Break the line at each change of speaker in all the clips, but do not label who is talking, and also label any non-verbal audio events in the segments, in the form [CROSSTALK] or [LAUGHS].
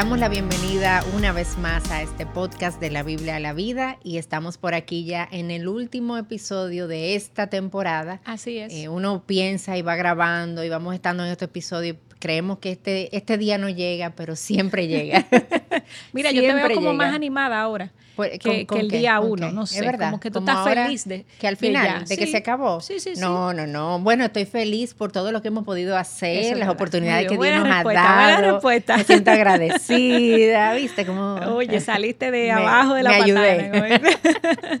damos la bienvenida una vez más a este podcast de la Biblia a la vida y estamos por aquí ya en el último episodio de esta temporada.
Así es.
Eh, uno piensa y va grabando y vamos estando en este episodio. Creemos que este, este día no llega, pero siempre llega. [LAUGHS]
Mira, yo te veo como más animada ahora que, el día uno, no sé. Es verdad. Como que tú estás feliz de
que al final, de, que se acabó. Sí, sí, sí. No, no, no. Bueno, estoy feliz por todo lo que hemos podido hacer, las oportunidades que Dios nos ha dado. Me siento agradecida, [LAUGHS] ¿viste? Como,
Oye, saliste de abajo de la me ayudé. [LAUGHS] [LAUGHS]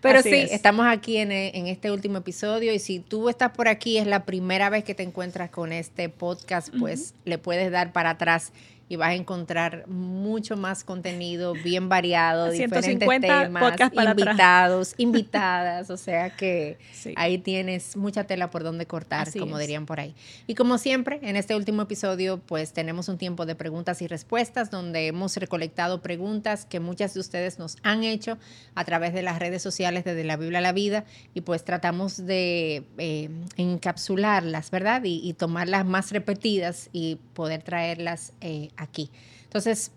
Pero sí, estamos aquí en, en este último episodio y si tú estás por aquí, es la primera vez que te encuentras con este podcast, pues le puedes dar para atrás y vas a encontrar mucho más contenido bien variado, [LAUGHS] diferentes temas, invitados, invitadas, o sea que [LAUGHS] ahí tienes mucha tela por donde cortar, como dirían por ahí. Y como siempre, en este último episodio, pues tenemos un tiempo de preguntas y respuestas donde hemos recolectado preguntas que muchas de ustedes nos han hecho a través de las redes sociales desde la Biblia a la vida y pues tratamos de eh, encapsularlas, ¿verdad? Y, y, tomarlas más repetidas y poder traerlas eh, aquí. Entonces,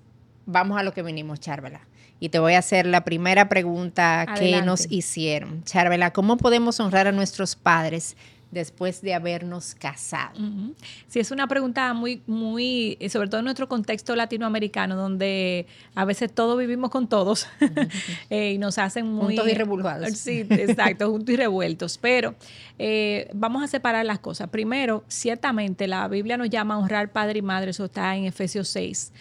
vamos a lo que venimos, Charvela. Y te voy a hacer la primera pregunta que nos hicieron. Charvela, ¿cómo podemos honrar a nuestros padres después de habernos casado?
Sí, es una pregunta muy, muy, eh, sobre todo en nuestro contexto latinoamericano, donde a veces todos vivimos con todos [LAUGHS] eh, y nos hacen muy...
Juntos y revueltos.
Sí, exacto, juntos y revueltos. Pero eh, vamos a separar las cosas. Primero, ciertamente la Biblia nos llama a honrar padre y madre, eso está en Efesios 6.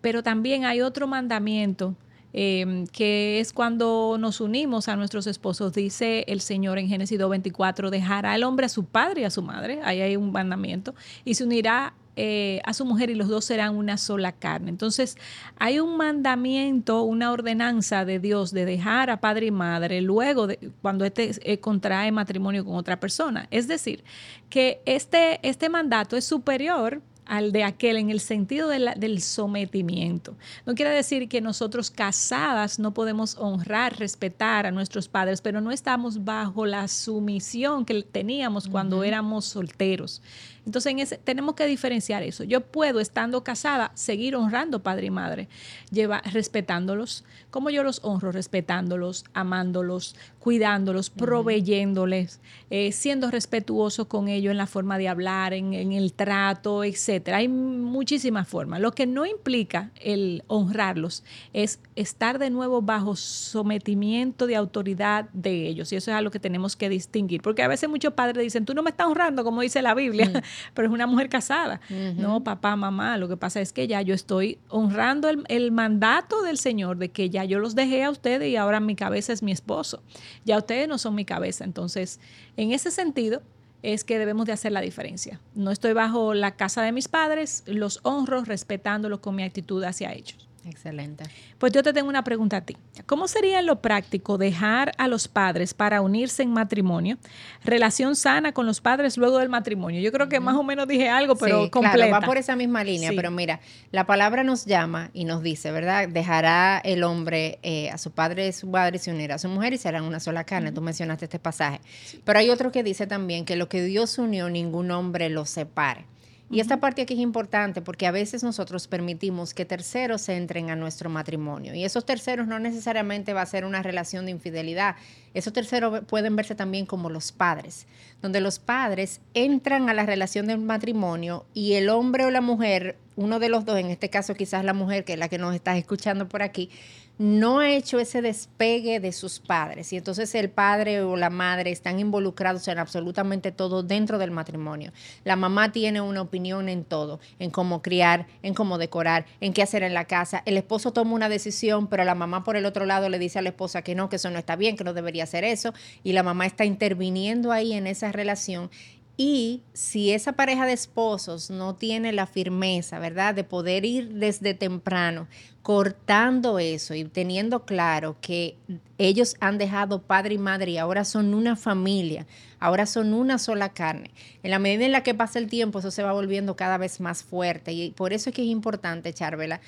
pero también hay otro mandamiento Em, que es cuando nos unimos a nuestros esposos, dice el Señor en Génesis 2.24, dejará el hombre a su padre y a su madre, ahí hay un mandamiento, y se unirá eh, a su mujer y los dos serán una sola carne. Entonces, hay un mandamiento, una ordenanza de Dios de dejar a padre y madre luego de cuando éste eh, contrae matrimonio con otra persona. Es decir, que este, este mandato es superior al de aquel en el sentido del sometimiento. No quiere decir que nosotros casadas no podemos honrar, respetar a nuestros padres, pero no estamos bajo la sumisión que teníamos cuando éramos solteros. Entonces, en ese, tenemos que diferenciar eso. Yo puedo, estando casada, seguir honrando padre y madre, lleva, respetándolos, como yo los honro, respetándolos, amándolos, cuidándolos, proveyéndoles, eh, siendo respetuoso con ellos en la forma de hablar, en, en el trato, etcétera. Hay muchísimas formas. Lo que no implica el honrarlos es estar de nuevo bajo sometimiento de autoridad de ellos. Y eso es algo que tenemos que distinguir. Porque a veces muchos padres dicen, tú no me estás honrando, como dice la Biblia, pero es una mujer casada. No, papá, mamá, lo que pasa es que ya yo estoy honrando el, el, mandato del Señor de que ya yo los dejé a ustedes y ahora mi cabeza es mi esposo. Ya ustedes no son mi cabeza. Entonces, en ese sentido, es que debemos de hacer la diferencia. No estoy bajo la casa de mis padres, los honro respetándolos con mi actitud hacia ellos.
Excelente.
Pues yo te tengo una pregunta a ti. ¿Cómo sería en lo práctico dejar a los padres para unirse en matrimonio? Relación sana con los padres luego del matrimonio. Yo creo que más o menos dije algo, pero sí, Claro,
va por esa misma línea, pero mira, la palabra nos llama y nos dice, ¿verdad? Dejará el hombre eh, a su padre y su padre se unirá a su mujer y serán una sola carne. Tú mencionaste este pasaje. Pero hay otro que dice también que lo que Dios unió, ningún hombre lo separe. Y esta parte aquí es importante porque a veces nosotros permitimos que terceros entren a nuestro matrimonio y esos terceros no necesariamente va a ser una relación de infidelidad. Esos terceros pueden verse también como los padres, donde los padres entran a la relación del matrimonio y el hombre o la mujer, uno de los dos, en este caso quizás la mujer, que es la que nos está escuchando por aquí, no ha hecho ese despegue de sus padres y entonces el padre o la madre están involucrados en absolutamente todo dentro del matrimonio. La mamá tiene una opinión en todo, en cómo criar, en cómo decorar, en qué hacer en la casa. El esposo toma una decisión, pero la mamá por el otro lado le dice a la esposa que no, que eso no está bien, que no debería hacer eso y la mamá está interviniendo ahí en esa relación y si esa pareja de esposos no tiene la firmeza, ¿verdad? De poder ir desde temprano cortando eso y teniendo claro que ellos han dejado padre y madre y ahora son una familia, ahora son una sola carne. En la medida en la que pasa el tiempo, eso se va volviendo cada vez más fuerte y por eso es que es importante, Charvela,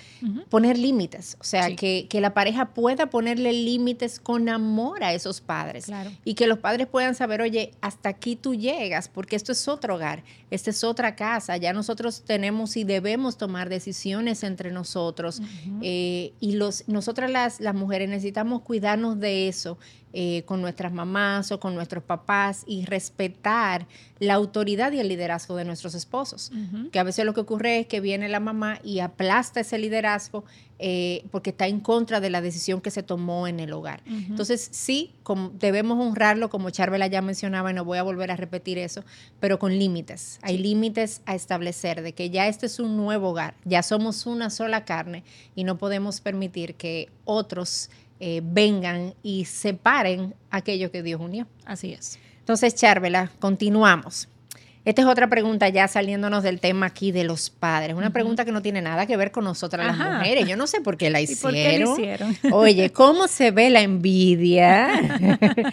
poner límites, o sea, que, la pareja pueda ponerle límites con amor a esos padres y que los padres puedan saber, oye, hasta aquí tú llegas, porque esto es otro hogar, esta es otra casa, ya nosotros tenemos y debemos tomar decisiones entre nosotros. Eh, y los, nosotras las, las mujeres necesitamos cuidarnos de eso eh, con nuestras mamás o con nuestros papás y respetar la autoridad y el liderazgo de nuestros esposos. Que a veces lo que ocurre es que viene la mamá y aplasta ese liderazgo eh, porque está en contra de la decisión que se tomó en el hogar. Entonces, sí, como, debemos honrarlo, como Charvela ya mencionaba, y no voy a volver a repetir eso, pero con límites. Hay límites a establecer de que ya este es un nuevo hogar, ya somos una sola carne y no podemos permitir que otros eh, vengan y separen aquello que Dios unió.
Así es.
Entonces, Charvela, continuamos. Esta es otra pregunta ya saliéndonos del tema aquí de los padres. Una pregunta que no tiene nada que ver con nosotras las mujeres. Yo no sé por qué la [LAUGHS] hicieron. [LAUGHS] Oye, ¿cómo se ve la envidia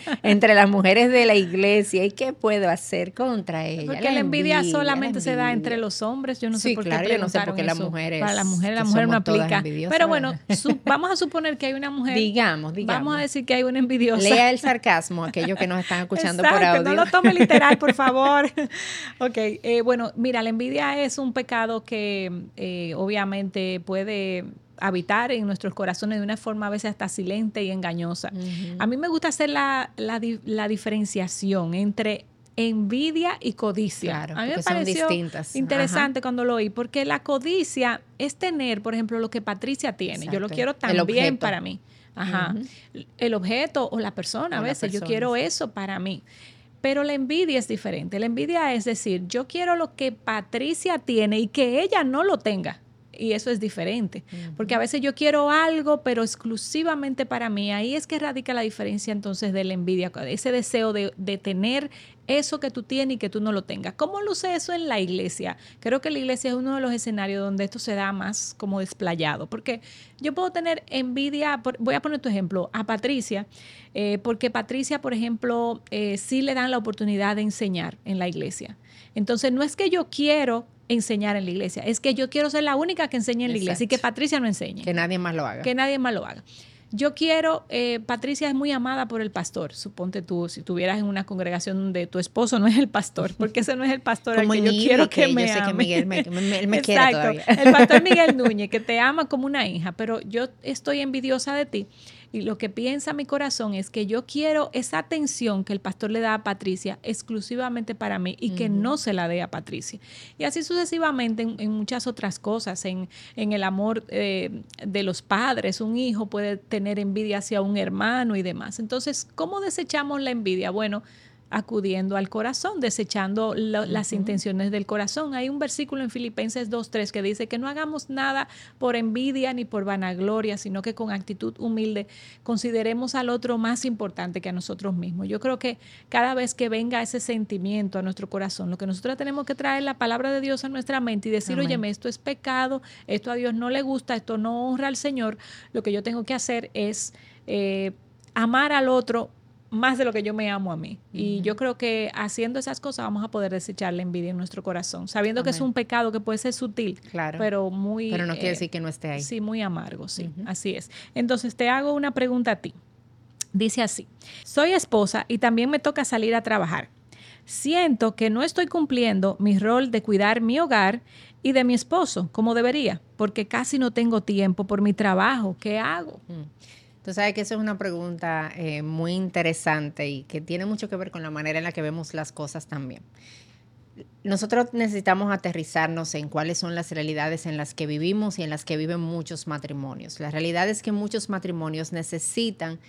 [LAUGHS] entre las mujeres de la iglesia y qué puedo hacer contra ella?
Porque la, envidia, solamente se da entre los hombres. Yo no sé por
claro,
qué
yo no sé por qué las mujeres.
Para las mujeres, la mujer no aplica. Pero bueno, vamos a suponer que hay una mujer.
Digamos, digamos.
Vamos a decir que hay una envidiosa.
Lea el sarcasmo, aquellos que nos están escuchando por audio.
No lo tome literal, por favor. Ok, eh, bueno, mira, la envidia es un pecado que eh, obviamente puede habitar en nuestros corazones de una forma a veces hasta silente y engañosa. A mí me gusta hacer la, diferenciación entre envidia y codicia.
Claro,
a mí
me pareció
interesante cuando lo oí, porque la codicia es tener, por ejemplo, lo que Patricia tiene. Yo lo quiero también para mí. Ajá. El objeto o la persona, a veces yo quiero eso para mí. Pero la envidia es diferente. La envidia es decir, yo quiero lo que Patricia tiene y que ella no lo tenga. Y eso es diferente, porque a veces yo quiero algo, pero exclusivamente para mí. Ahí es que radica la diferencia entonces de la envidia, ese deseo de, de tener eso que tú tienes y que tú no lo tengas. ¿Cómo luce eso en la iglesia? Creo que la iglesia es uno de los escenarios donde esto se da más como desplayado, porque yo puedo tener envidia, voy a poner tu ejemplo, a Patricia, eh, porque Patricia, por ejemplo, eh, sí le dan la oportunidad de enseñar en la iglesia. Entonces, no es que yo quiero enseñar en la iglesia, es que yo quiero ser la única que enseñe en la iglesia y que Patricia no enseñe.
Que nadie más lo haga.
Que nadie más lo haga. Yo quiero, eh, Patricia es muy amada por el pastor, suponte tú, si tuvieras en una congregación donde tu esposo no es el pastor, porque ese no es el pastor al que yo quiero que, me yo sé que
Miguel me.
El pastor [LAUGHS] Miguel Núñez, que te ama como una hija, pero yo estoy envidiosa de ti y lo que piensa mi corazón es que yo quiero esa atención que el pastor le da a Patricia exclusivamente para mí y que no se la dé a Patricia. Y así sucesivamente en, muchas otras cosas, en, en el amor eh, de los padres, un hijo puede tener envidia hacia un hermano y demás. Entonces, ¿cómo desechamos la envidia? Bueno, acudiendo al corazón, desechando las intenciones del corazón. Hay un versículo en Filipenses 2.3 que dice que no hagamos nada por envidia ni por vanagloria, sino que con actitud humilde consideremos al otro más importante que a nosotros mismos. Yo creo que cada vez que venga ese sentimiento a nuestro corazón, lo que nosotros tenemos que traer la palabra de Dios a nuestra mente y decir, oye, esto es pecado, esto a Dios no le gusta, esto no honra al Señor, lo que yo tengo que hacer es... Eh, amar al otro más de lo que yo me amo a mí. Y yo creo que haciendo esas cosas vamos a poder desechar la envidia en nuestro corazón, sabiendo que es un pecado que puede ser sutil, claro. pero muy...
Pero no quiere decir que no esté ahí.
Sí, muy amargo, sí, así es. Entonces te hago una pregunta a ti. Dice así, soy esposa y también me toca salir a trabajar. Siento que no estoy cumpliendo mi rol de cuidar mi hogar y de mi esposo como debería, porque casi no tengo tiempo por mi trabajo. ¿Qué hago?
Tú sabes que esa es una pregunta eh, muy interesante y que tiene mucho que ver con la manera en la que vemos las cosas también. Nosotros necesitamos aterrizarnos en cuáles son las realidades en las que vivimos y en las que viven muchos matrimonios. La realidad es que muchos matrimonios necesitan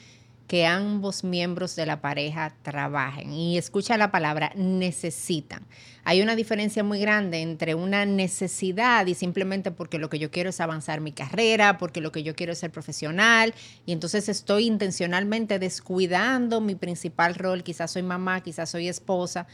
que ambos miembros de la pareja trabajen. Y escucha la palabra necesitan. Hay una diferencia muy grande entre una necesidad y simplemente porque lo que yo quiero es avanzar mi carrera, porque lo que yo quiero es ser profesional y entonces estoy intencionalmente descuidando mi principal rol, quizás soy mamá, quizás soy esposa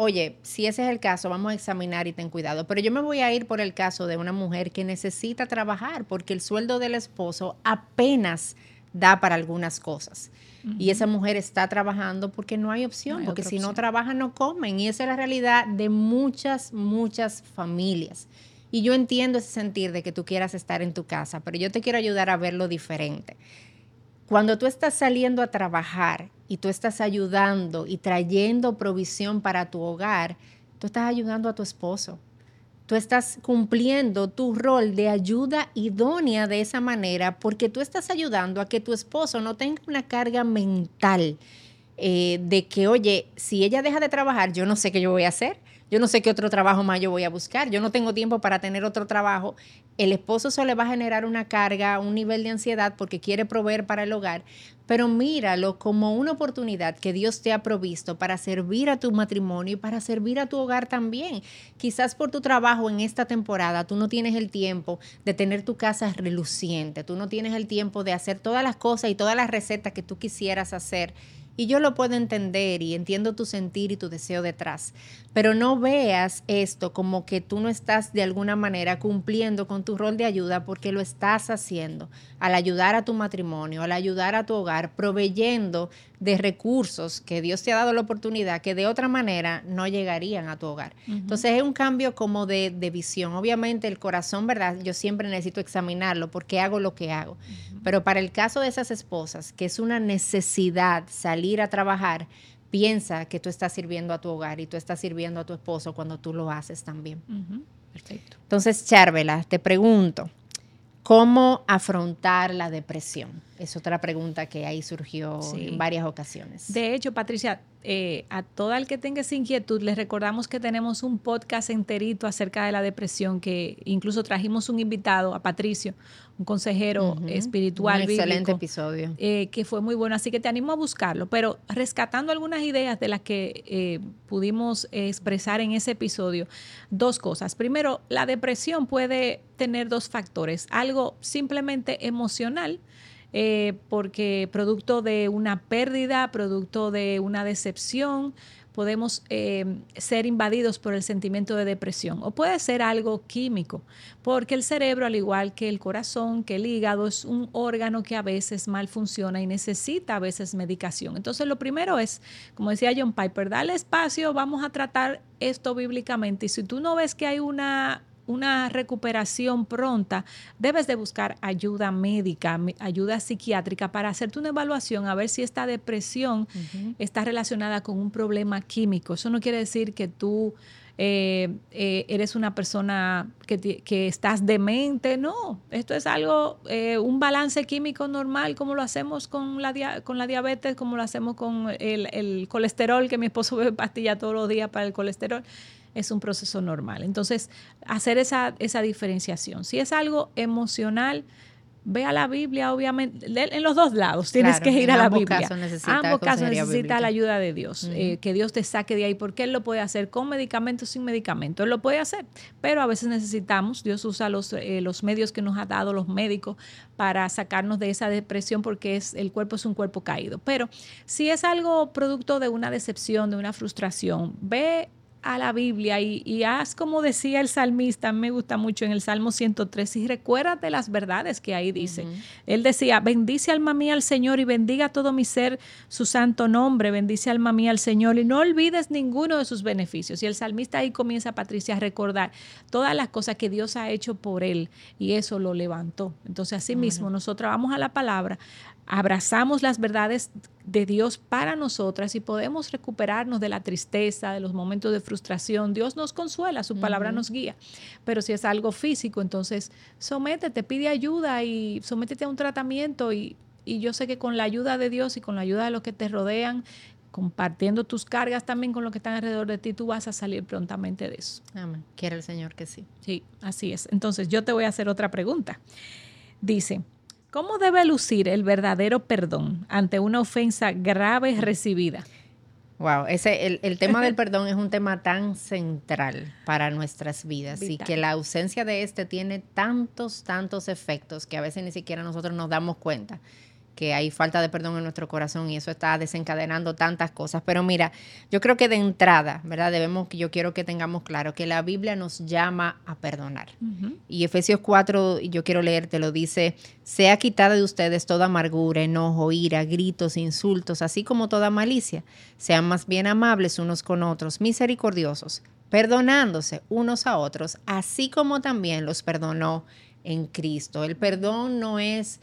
oye, si ese es el caso, vamos a examinar y ten cuidado. Pero yo me voy a ir por el caso de una mujer que necesita trabajar porque el sueldo del esposo apenas da para algunas cosas. Y esa mujer está trabajando porque no hay opción, porque si no trabaja no comen. Y esa es la realidad de muchas, muchas familias. Y yo entiendo ese sentir de que tú quieras estar en tu casa, pero yo te quiero ayudar a verlo diferente. Cuando tú estás saliendo a trabajar y tú estás ayudando y trayendo provisión para tu hogar, tú estás ayudando a tu esposo. Tú estás cumpliendo tu rol de ayuda idónea de esa manera porque tú estás ayudando a que tu esposo no tenga una carga mental eh, de que, oye, si ella deja de trabajar, yo no sé qué yo voy a hacer yo no sé qué otro trabajo más yo voy a buscar, yo no tengo tiempo para tener otro trabajo. El esposo solo le va a generar una carga, un nivel de ansiedad porque quiere proveer para el hogar, pero míralo como una oportunidad que Dios te ha provisto para servir a tu matrimonio y para servir a tu hogar también. Quizás por tu trabajo en esta temporada tú no tienes el tiempo de tener tu casa reluciente, tú no tienes el tiempo de hacer todas las cosas y todas las recetas que tú quisieras hacer y yo lo puedo entender y entiendo tu sentir y tu deseo detrás, pero no veas esto como que tú no estás de alguna manera cumpliendo con tu rol de ayuda porque lo estás haciendo al ayudar a tu matrimonio, al ayudar a tu hogar, proveyendo de recursos que Dios te ha dado la oportunidad que de otra manera no llegarían a tu hogar. Entonces es un cambio como de, visión. Obviamente el corazón, ¿verdad? Yo siempre necesito examinarlo porque hago lo que hago. Pero para el caso de esas esposas, que es una necesidad salir a trabajar, piensa que tú estás sirviendo a tu hogar y tú estás sirviendo a tu esposo cuando tú lo haces también. Perfecto. Entonces, Charvela, te pregunto, ¿Cómo afrontar la depresión? Es otra pregunta que ahí surgió en varias ocasiones.
De hecho, Patricia, eh, a todo el que tenga esa inquietud, les recordamos que tenemos un podcast enterito acerca de la depresión, que incluso trajimos un invitado, a Patricio, un consejero espiritual.
Un excelente episodio.
Eh, que fue muy bueno, así que te animo a buscarlo, pero rescatando algunas ideas de las que eh, pudimos expresar en ese episodio, dos cosas. Primero, la depresión puede tener dos factores, algo simplemente emocional, eh, porque producto de una pérdida, producto de una decepción, podemos eh, ser invadidos por el sentimiento de depresión. O puede ser algo químico, porque el cerebro, al igual que el corazón, que el hígado, es un órgano que a veces mal funciona y necesita a veces medicación. Entonces, lo primero es, como decía John Piper, dale espacio, vamos a tratar esto bíblicamente. Y si tú no ves que hay una una recuperación pronta, debes de buscar ayuda médica, ayuda psiquiátrica para hacerte una evaluación a ver si esta depresión está relacionada con un problema químico. Eso no quiere decir que tú eh, eh, eres una persona que, estás demente, no, esto es algo, eh, un balance químico normal como lo hacemos con la, con la diabetes, como lo hacemos con el, el colesterol, que mi esposo [LAUGHS] bebe pastilla todos los días para el colesterol es un proceso normal. Entonces, hacer esa, esa diferenciación. Si es algo emocional, ve a la Biblia, obviamente, en los dos lados tienes que ir a la Biblia. Casos necesita ambos casos necesita la ayuda de Dios, eh, que Dios te saque de ahí, porque Él lo puede hacer con medicamentos, sin medicamentos, Él lo puede hacer, pero a veces necesitamos, Dios usa los, eh, los medios que nos ha dado los médicos para sacarnos de esa depresión, porque es, el cuerpo es un cuerpo caído. Pero si es algo producto de una decepción, de una frustración, ve a la Biblia y, haz como decía el salmista, me gusta mucho en el Salmo 103, y recuérdate las verdades que ahí dice. Él decía, bendice alma mía al Señor y bendiga todo mi ser su santo nombre, bendice alma mía al Señor y no olvides ninguno de sus beneficios. Y el salmista ahí comienza, Patricia, a recordar todas las cosas que Dios ha hecho por él y eso lo levantó. Entonces, así mismo, nosotros vamos a la palabra, abrazamos las verdades de Dios para nosotras y podemos recuperarnos de la tristeza, de los momentos de frustración. Dios nos consuela, su palabra nos guía. Pero si es algo físico, entonces sométete, pide ayuda y sométete a un tratamiento y, yo sé que con la ayuda de Dios y con la ayuda de los que te rodean, compartiendo tus cargas también con los que están alrededor de ti, tú vas a salir prontamente de eso.
Amén. Quiere el Señor que sí.
Sí, así es. Entonces yo te voy a hacer otra pregunta. Dice, ¿Cómo debe lucir el verdadero perdón ante una ofensa grave recibida?
Wow, ese, el, tema del [LAUGHS] perdón es un tema tan central para nuestras vidas y que la ausencia de este tiene tantos, tantos efectos que a veces ni siquiera nosotros nos damos cuenta que hay falta de perdón en nuestro corazón y eso está desencadenando tantas cosas. Pero mira, yo creo que de entrada, ¿verdad? Debemos, yo quiero que tengamos claro que la Biblia nos llama a perdonar. Y Efesios 4, yo quiero leerte, lo dice, sea quitada de ustedes toda amargura, enojo, ira, gritos, insultos, así como toda malicia. Sean más bien amables unos con otros, misericordiosos, perdonándose unos a otros, así como también los perdonó en Cristo. El perdón no es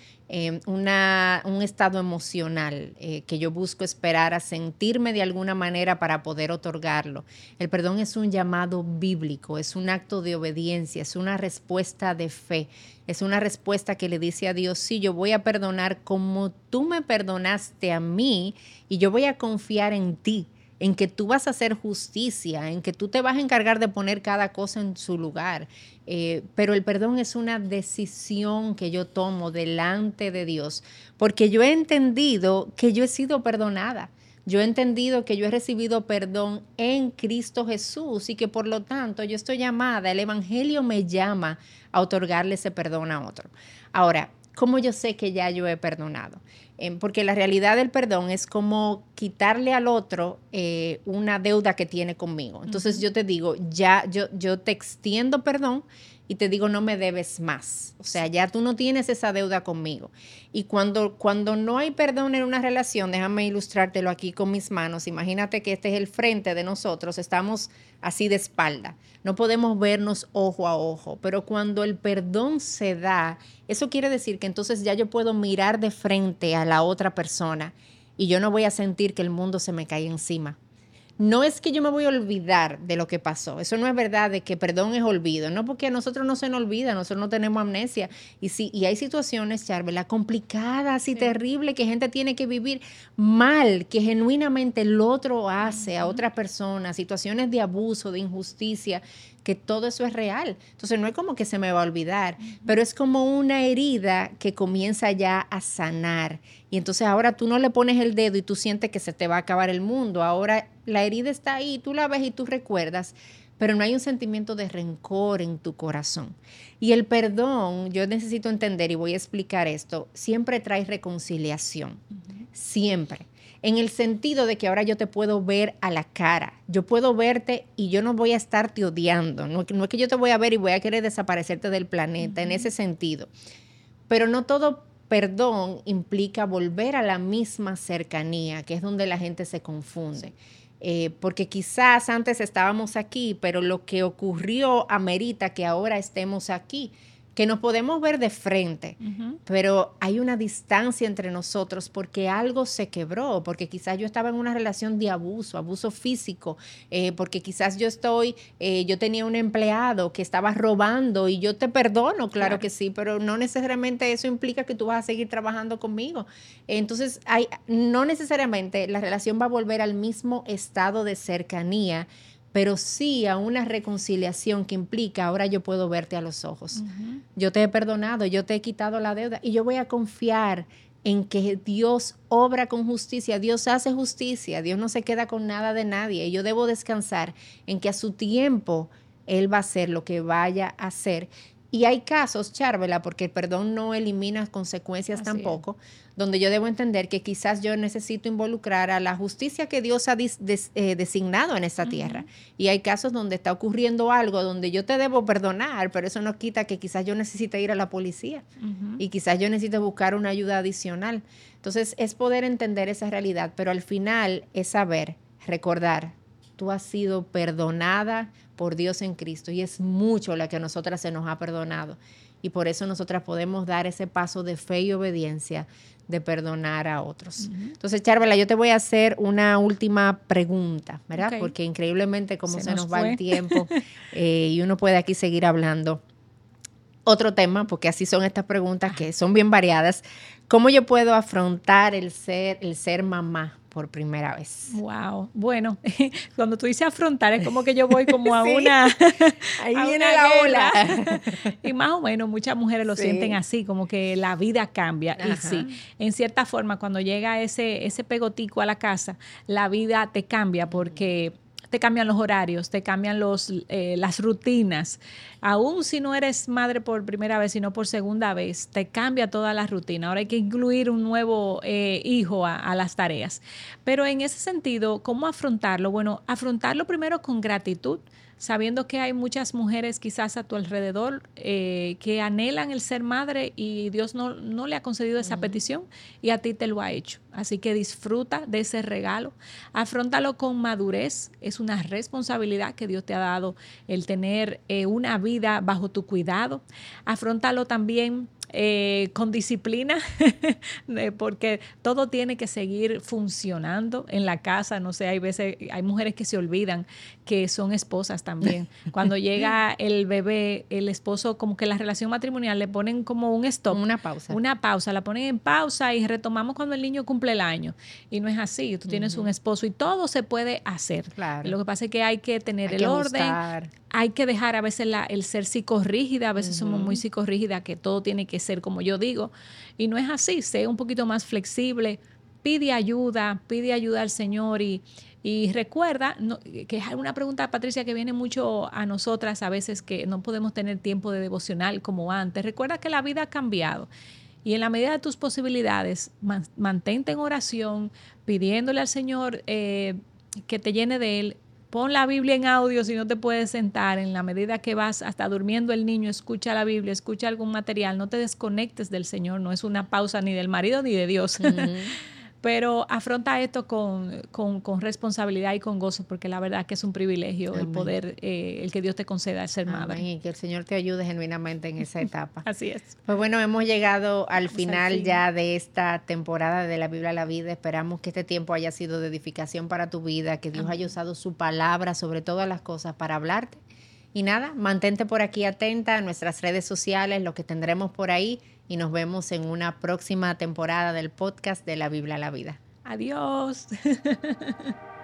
una, un estado emocional eh, que yo busco esperar a sentirme de alguna manera para poder otorgarlo. El perdón es un llamado bíblico, es un acto de obediencia, es una respuesta de fe, es una respuesta que le dice a Dios, sí, yo voy a perdonar como tú me perdonaste a mí y yo voy a confiar en ti en que tú vas a hacer justicia, en que tú te vas a encargar de poner cada cosa en su lugar. Eh, pero el perdón es una decisión que yo tomo delante de Dios, porque yo he entendido que yo he sido perdonada. Yo he entendido que yo he recibido perdón en Cristo Jesús y que por lo tanto yo estoy llamada, el Evangelio me llama a otorgarle ese perdón a otro. Ahora, ¿cómo yo sé que ya yo he perdonado? Em, porque la realidad del perdón es como quitarle al otro eh, una deuda que tiene conmigo. Entonces yo te digo, ya yo, yo te extiendo perdón y te digo, no me debes más. O sea, ya tú no tienes esa deuda conmigo. Y cuando, cuando no hay perdón en una relación, déjame ilustrártelo aquí con mis manos. Imagínate que este es el frente de nosotros, estamos así de espalda. No podemos vernos ojo a ojo, pero cuando el perdón se da, eso quiere decir que entonces ya yo puedo mirar de frente a la otra persona y yo no voy a sentir que el mundo se me cae encima no es que yo me voy a olvidar de lo que pasó. Eso no es verdad de que perdón es olvido. No porque a nosotros no se nos olvida, nosotros no tenemos amnesia. Y sí, y hay situaciones, Charvela, complicadas y terribles que gente tiene que vivir mal, que genuinamente el otro hace a otra persona, situaciones de abuso, de injusticia, que todo eso es real. Entonces no es como que se me va a olvidar, pero es como una herida que comienza ya a sanar. Y entonces ahora tú no le pones el dedo y tú sientes que se te va a acabar el mundo. Ahora la herida está ahí, tú la ves y tú recuerdas, pero no hay un sentimiento de rencor en tu corazón. Y el perdón, yo necesito entender y voy a explicar esto, siempre trae reconciliación, siempre en el sentido de que ahora yo te puedo ver a la cara, yo puedo verte y yo no voy a estarte odiando, no, es que yo te voy a ver y voy a querer desaparecerte del planeta, en ese sentido. Pero no todo perdón implica volver a la misma cercanía, que es donde la gente se confunde. Eh, porque quizás antes estábamos aquí, pero lo que ocurrió amerita que ahora estemos aquí que nos podemos ver de frente, pero hay una distancia entre nosotros porque algo se quebró, porque quizás yo estaba en una relación de abuso, abuso físico, eh, porque quizás yo estoy, eh, yo tenía un empleado que estaba robando y yo te perdono, claro, que sí, pero no necesariamente eso implica que tú vas a seguir trabajando conmigo. Entonces, hay, no necesariamente la relación va a volver al mismo estado de cercanía pero sí a una reconciliación que implica, ahora yo puedo verte a los ojos. Yo te he perdonado, yo te he quitado la deuda y yo voy a confiar en que Dios obra con justicia, Dios hace justicia, Dios no se queda con nada de nadie. Y yo debo descansar en que a su tiempo Él va a hacer lo que vaya a hacer y hay casos, Charvela, porque el perdón no elimina consecuencias tampoco, donde yo debo entender que quizás yo necesito involucrar a la justicia que Dios ha eh, designado en esta tierra. Y hay casos donde está ocurriendo algo donde yo te debo perdonar, pero eso no quita que quizás yo necesite ir a la policía y quizás yo necesite buscar una ayuda adicional. Entonces es poder entender esa realidad, pero al final es saber, recordar, tú has sido perdonada por Dios en Cristo y es mucho la que a nosotras se nos ha perdonado. Y por eso nosotras podemos dar ese paso de fe y obediencia de perdonar a otros. Entonces, Charvela, yo te voy a hacer una última pregunta, ¿verdad? Porque increíblemente como se, nos, va el tiempo [LAUGHS] eh, y uno puede aquí seguir hablando. Otro tema, porque así son estas preguntas que son bien variadas. ¿Cómo yo puedo afrontar el ser, el ser mamá? Por primera vez.
Wow. Bueno, [LAUGHS] cuando tú dices afrontar es como que yo voy como a [LAUGHS] una [LAUGHS]
ahí viene la ola.
y más o menos muchas mujeres lo sienten así, como que la vida cambia y sí, en cierta forma cuando llega ese ese pegotico a la casa, la vida te cambia porque te cambian los horarios, te cambian los, eh, las rutinas. Aún si no eres madre por primera vez, sino por segunda vez, te cambia toda la rutina. Ahora hay que incluir un nuevo eh, hijo a, a las tareas. Pero en ese sentido, ¿cómo afrontarlo? Bueno, afrontarlo primero con gratitud sabiendo que hay muchas mujeres quizás a tu alrededor eh, que anhelan el ser madre y Dios no, no le ha concedido esa petición y a ti te lo ha hecho. Así que disfruta de ese regalo, afrontalo con madurez, es una responsabilidad que Dios te ha dado el tener eh, una vida bajo tu cuidado, afrontalo también eh, con disciplina, [LAUGHS] porque todo tiene que seguir funcionando en la casa. No sé, hay veces, hay mujeres que se olvidan que son esposas también. [LAUGHS] Cuando llega el bebé, el esposo, como que la relación matrimonial le ponen como un stop.
Una pausa.
Una pausa, la ponen en pausa y retomamos cuando el niño cumple el año. Y no es así, tú tienes un esposo y todo se puede hacer. Lo que pasa es que hay que tener el orden hay que dejar a veces la, el ser psicorrígida, a veces somos muy psicorrígida, que todo tiene que ser como yo digo, y no es así, sé un poquito más flexible, pide ayuda, pide ayuda al Señor y, y recuerda, que es una pregunta, Patricia, que viene mucho a nosotras a veces que no podemos tener tiempo de devocional como antes. Recuerda que la vida ha cambiado. Y en la medida de tus posibilidades, mantente en oración, pidiéndole al Señor eh, que te llene de Él, pon la Biblia en audio si no te puedes sentar. En la medida que vas hasta durmiendo el niño, escucha la Biblia, escucha algún material. No te desconectes del Señor. No es una pausa ni del marido ni de Dios. [LAUGHS] pero afronta esto con, responsabilidad y con gozo, porque la verdad que es un privilegio el poder, eh, el que Dios te conceda ser madre.
Y que el Señor te ayude genuinamente en esa etapa. [LAUGHS]
Así es.
Pues bueno, hemos llegado al final ya de esta temporada de la Biblia a la vida. Esperamos que este tiempo haya sido de edificación para tu vida, que Dios haya usado su palabra sobre todas las cosas para hablarte. Y nada, mantente por aquí atenta a nuestras redes sociales, lo que tendremos por ahí y nos vemos en una próxima temporada del podcast de la Biblia a la vida.
Adiós. [LAUGHS]